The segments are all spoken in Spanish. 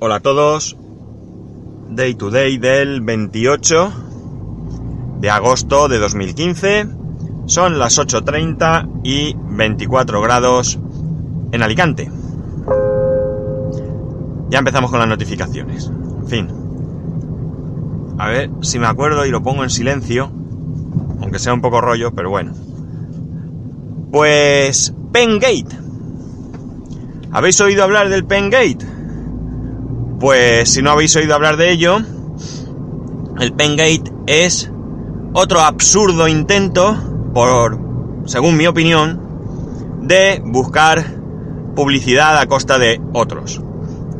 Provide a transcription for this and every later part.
Hola a todos. Day to day del 28 de agosto de 2015. Son las 8.30 y 24 grados en Alicante. Ya empezamos con las notificaciones. En fin. A ver si me acuerdo y lo pongo en silencio. Aunque sea un poco rollo, pero bueno. Pues Pengate. ¿Habéis oído hablar del Pengate? Pues si no habéis oído hablar de ello, el Pengate es otro absurdo intento, por, según mi opinión, de buscar publicidad a costa de otros.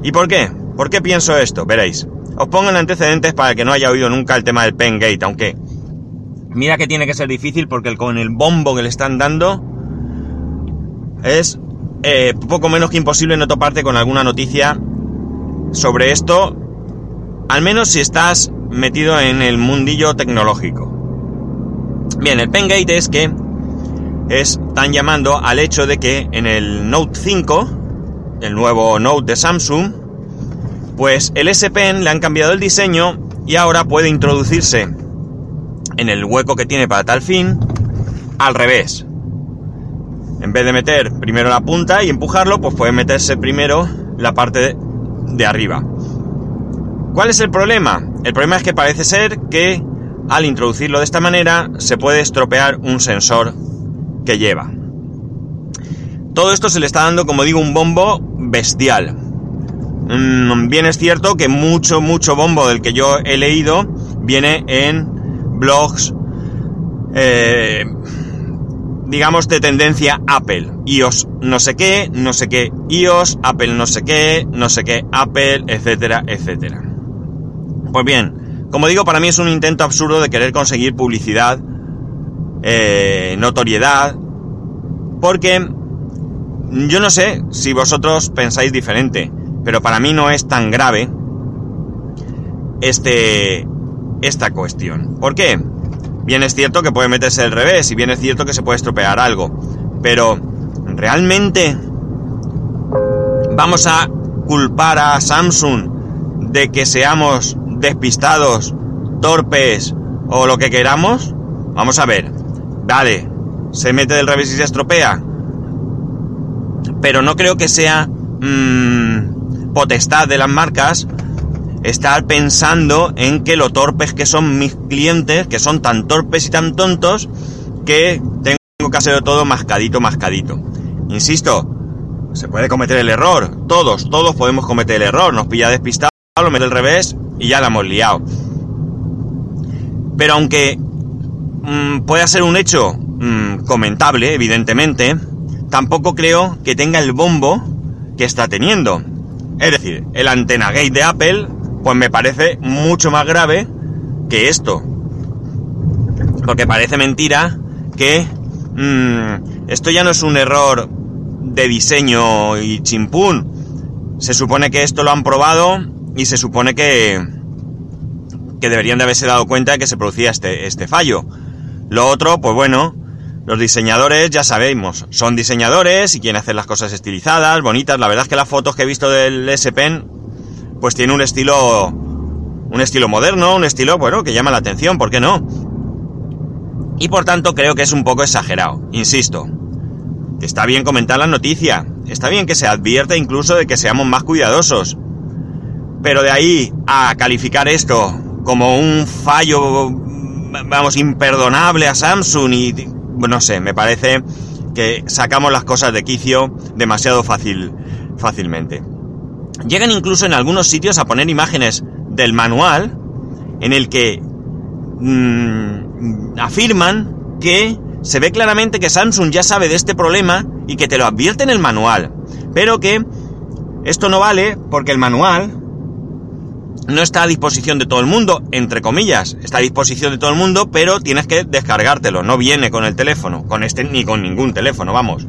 ¿Y por qué? ¿Por qué pienso esto? Veréis. Os pongo en antecedentes para que no haya oído nunca el tema del Pengate, aunque mira que tiene que ser difícil porque con el bombo que le están dando es eh, poco menos que imposible no toparte con alguna noticia sobre esto, al menos si estás metido en el mundillo tecnológico. Bien, el Pengate es que están llamando al hecho de que en el Note 5, el nuevo Note de Samsung, pues el S Pen le han cambiado el diseño y ahora puede introducirse en el hueco que tiene para tal fin al revés. En vez de meter primero la punta y empujarlo, pues puede meterse primero la parte de arriba. ¿Cuál es el problema? El problema es que parece ser que al introducirlo de esta manera se puede estropear un sensor que lleva. Todo esto se le está dando, como digo, un bombo bestial. Mm, bien es cierto que mucho, mucho bombo del que yo he leído viene en blogs, eh, digamos, de tendencia Apple. iOS no sé qué, no sé qué iOS, Apple no sé qué, no sé qué Apple, etcétera, etcétera. Pues bien, como digo, para mí es un intento absurdo de querer conseguir publicidad, eh, notoriedad, porque yo no sé si vosotros pensáis diferente, pero para mí no es tan grave este, esta cuestión. ¿Por qué? Bien es cierto que puede meterse al revés y bien es cierto que se puede estropear algo. Pero, ¿realmente vamos a culpar a Samsung de que seamos despistados, torpes o lo que queramos? Vamos a ver. Vale, se mete del revés y se estropea. Pero no creo que sea mmm, potestad de las marcas estar pensando en que lo torpes que son mis clientes, que son tan torpes y tan tontos, que tengo que hacerlo todo mascadito, mascadito. Insisto, se puede cometer el error, todos, todos podemos cometer el error, nos pilla despistado, lo mete al revés y ya la hemos liado. Pero aunque mmm, pueda ser un hecho mmm, comentable, evidentemente, tampoco creo que tenga el bombo que está teniendo. Es decir, el antena gate de Apple pues me parece mucho más grave que esto. Porque parece mentira que mmm, esto ya no es un error de diseño y chimpún. Se supone que esto lo han probado y se supone que, que deberían de haberse dado cuenta de que se producía este, este fallo. Lo otro, pues bueno, los diseñadores ya sabemos, son diseñadores y quieren hacer las cosas estilizadas, bonitas. La verdad es que las fotos que he visto del S Pen pues tiene un estilo, un estilo moderno, un estilo, bueno, que llama la atención, ¿por qué no? Y por tanto creo que es un poco exagerado, insisto. Está bien comentar la noticia, está bien que se advierta incluso de que seamos más cuidadosos. Pero de ahí a calificar esto como un fallo, vamos, imperdonable a Samsung y, no sé, me parece que sacamos las cosas de quicio demasiado fácil, fácilmente. Llegan incluso en algunos sitios a poner imágenes del manual en el que mmm, afirman que se ve claramente que Samsung ya sabe de este problema y que te lo advierte en el manual. Pero que esto no vale porque el manual no está a disposición de todo el mundo, entre comillas, está a disposición de todo el mundo, pero tienes que descargártelo, no viene con el teléfono, con este ni con ningún teléfono, vamos.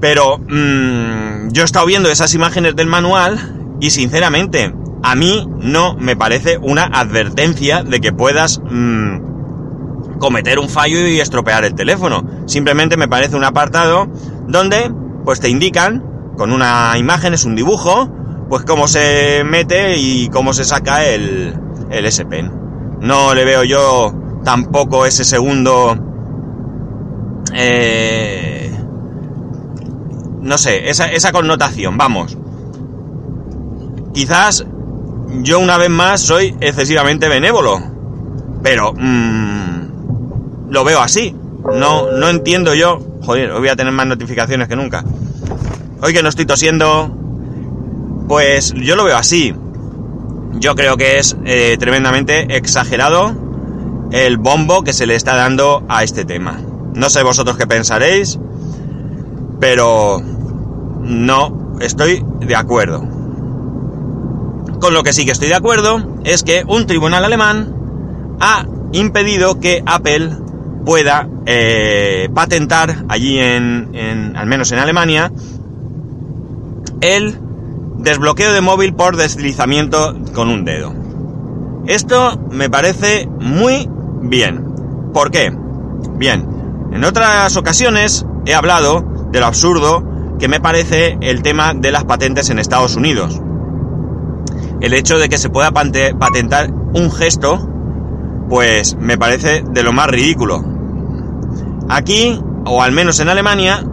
Pero mmm, yo he estado viendo esas imágenes del manual y sinceramente a mí no me parece una advertencia de que puedas mmm, cometer un fallo y estropear el teléfono. Simplemente me parece un apartado donde pues te indican con una imagen, es un dibujo, pues cómo se mete y cómo se saca el, el S Pen. No le veo yo tampoco ese segundo... Eh, no sé, esa, esa connotación, vamos. Quizás yo una vez más soy excesivamente benévolo, pero mmm, lo veo así. No, no entiendo yo. Joder, hoy voy a tener más notificaciones que nunca. Hoy que no estoy tosiendo, pues yo lo veo así. Yo creo que es eh, tremendamente exagerado el bombo que se le está dando a este tema. No sé vosotros qué pensaréis, pero no estoy de acuerdo. Con lo que sí que estoy de acuerdo es que un tribunal alemán ha impedido que Apple pueda eh, patentar allí en, en, al menos en Alemania, el desbloqueo de móvil por deslizamiento con un dedo. Esto me parece muy bien. ¿Por qué? Bien, en otras ocasiones he hablado de lo absurdo que me parece el tema de las patentes en Estados Unidos. El hecho de que se pueda patentar un gesto, pues me parece de lo más ridículo. Aquí, o al menos en Alemania,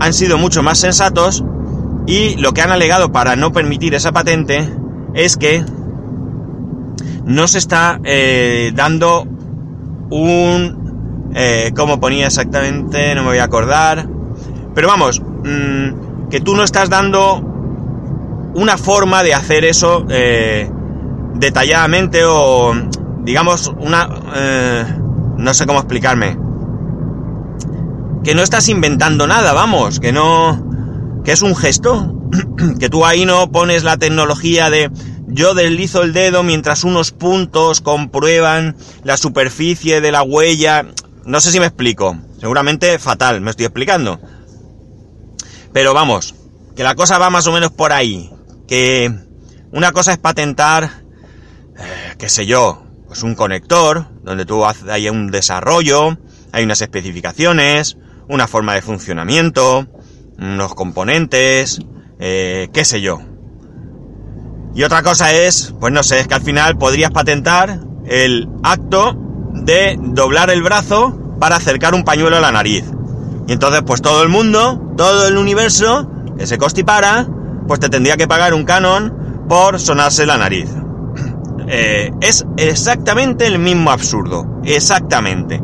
han sido mucho más sensatos y lo que han alegado para no permitir esa patente es que no se está eh, dando un... Eh, ¿Cómo ponía exactamente? No me voy a acordar. Pero vamos, mmm, que tú no estás dando una forma de hacer eso eh, detalladamente o digamos una... Eh, no sé cómo explicarme. Que no estás inventando nada, vamos, que no... que es un gesto. que tú ahí no pones la tecnología de yo deslizo el dedo mientras unos puntos comprueban la superficie de la huella. No sé si me explico. Seguramente fatal, me estoy explicando. Pero vamos, que la cosa va más o menos por ahí. Que una cosa es patentar, eh, qué sé yo, pues un conector, donde tú haces ahí un desarrollo, hay unas especificaciones, una forma de funcionamiento, unos componentes, eh, qué sé yo. Y otra cosa es, pues no sé, es que al final podrías patentar el acto de doblar el brazo para acercar un pañuelo a la nariz. Y entonces, pues todo el mundo, todo el universo, que se constipara, pues te tendría que pagar un canon por sonarse la nariz. Eh, es exactamente el mismo absurdo. Exactamente.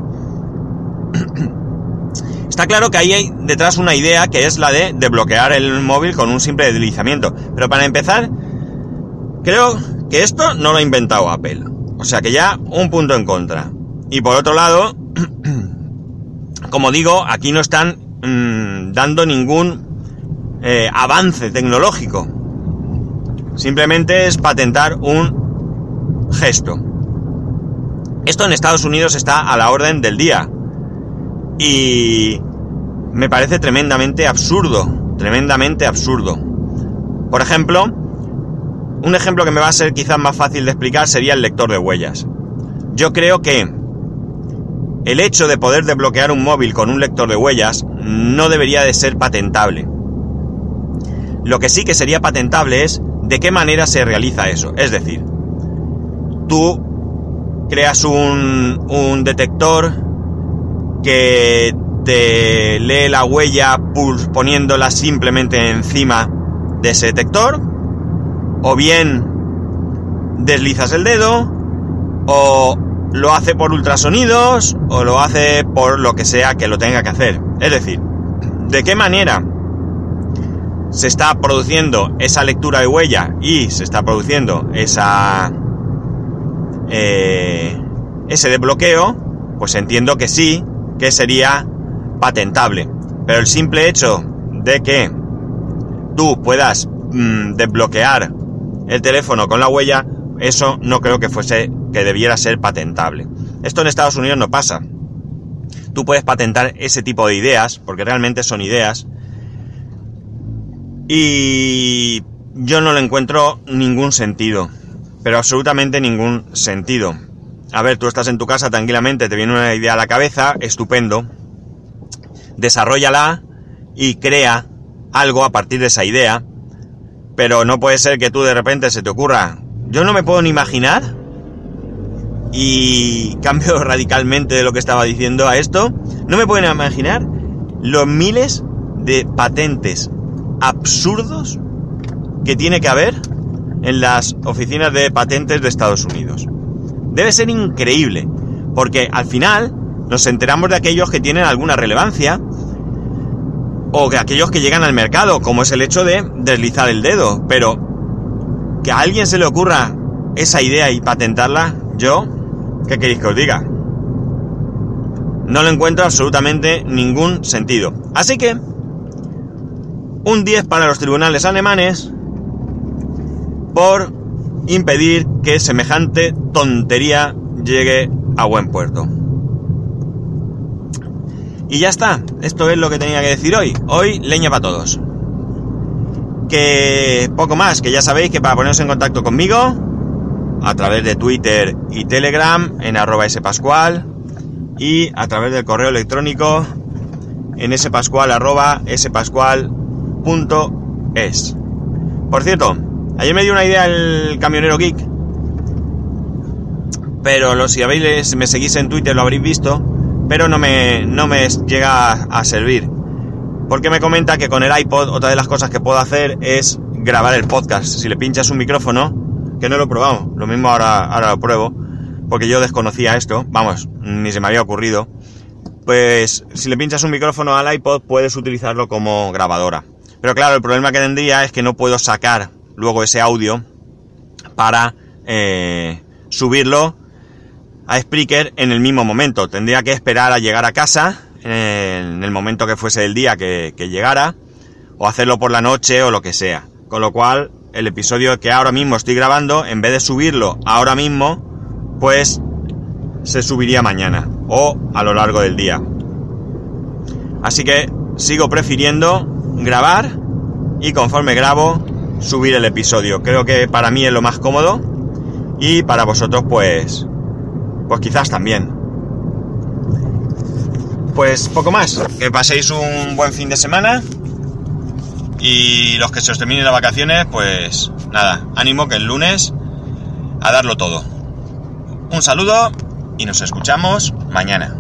Está claro que ahí hay detrás una idea que es la de desbloquear el móvil con un simple deslizamiento. Pero para empezar, creo que esto no lo ha inventado Apple. O sea que ya un punto en contra. Y por otro lado, como digo, aquí no están mmm, dando ningún eh, avance tecnológico. Simplemente es patentar un gesto. Esto en Estados Unidos está a la orden del día. Y me parece tremendamente absurdo. Tremendamente absurdo. Por ejemplo, un ejemplo que me va a ser quizás más fácil de explicar sería el lector de huellas. Yo creo que el hecho de poder desbloquear un móvil con un lector de huellas no debería de ser patentable. Lo que sí que sería patentable es de qué manera se realiza eso. Es decir, tú creas un, detector que te lee la huella poniéndola simplemente encima de ese detector, o bien deslizas el dedo, o lo hace por ultrasonidos o lo hace por lo que sea que lo tenga que hacer. Es decir, ¿de qué manera se está produciendo esa lectura de huella y se está produciendo esa eh, ese desbloqueo? Pues entiendo que sí, que sería patentable. Pero el simple hecho de que tú puedas mmm, desbloquear el teléfono con la huella, eso no creo que fuese que debiera ser patentable. Esto en Estados Unidos no pasa. Tú puedes patentar ese tipo de ideas, porque realmente son ideas, y yo no le encuentro ningún sentido, pero absolutamente ningún sentido. A ver, tú estás en tu casa tranquilamente, te viene una idea a la cabeza, estupendo, desarrollala y crea algo a partir de esa idea, Pero no puede ser que tú de repente se te ocurra. Yo no me puedo ni imaginar. Y cambio radicalmente de lo que estaba diciendo a esto. No me puedo ni imaginar los miles de patentes absurdos que tiene que haber en las oficinas de patentes de Estados Unidos. Debe ser increíble, porque al final nos enteramos de aquellos que tienen alguna relevancia o de aquellos que llegan al mercado, como es el hecho de deslizar el dedo, pero que a alguien se le ocurra esa idea y patentarla, yo, ¿qué queréis que os diga? No lo encuentro absolutamente ningún sentido. Así que, un 10 para los tribunales alemanes por impedir que semejante tontería llegue a buen puerto. Y ya está, esto es lo que tenía que decir hoy. Hoy leña para todos. Que poco más, que ya sabéis que para poneros en contacto conmigo, a través de Twitter y Telegram en arroba spascual y a través del correo electrónico en spascual arroba spascual.es. Por cierto, ayer me dio una idea el camionero geek, pero lo, si me seguís en Twitter lo habréis visto, pero no me, no me llega a servir. Porque me comenta que con el iPod otra de las cosas que puedo hacer es grabar el podcast. Si le pinchas un micrófono, que no lo he probado, lo mismo ahora, ahora lo pruebo, porque yo desconocía esto, vamos, ni se me había ocurrido. Pues si le pinchas un micrófono al iPod puedes utilizarlo como grabadora. Pero claro, el problema que tendría es que no puedo sacar luego ese audio para eh, subirlo a Spreaker en el mismo momento. Tendría que esperar a llegar a casa en el momento que fuese el día que, llegara o hacerlo por la noche o lo que sea. Con lo cual, el episodio que ahora mismo estoy grabando, en vez de subirlo ahora mismo, pues se subiría mañana o a lo largo del día. Así que sigo prefiriendo grabar y conforme grabo subir el episodio. Creo que para mí es lo más cómodo y para vosotros pues pues quizás también. Pues poco más. Que paséis un buen fin de semana. Y los que se os terminen las vacaciones, pues nada, ánimo que el lunes a darlo todo. Un saludo y nos escuchamos mañana.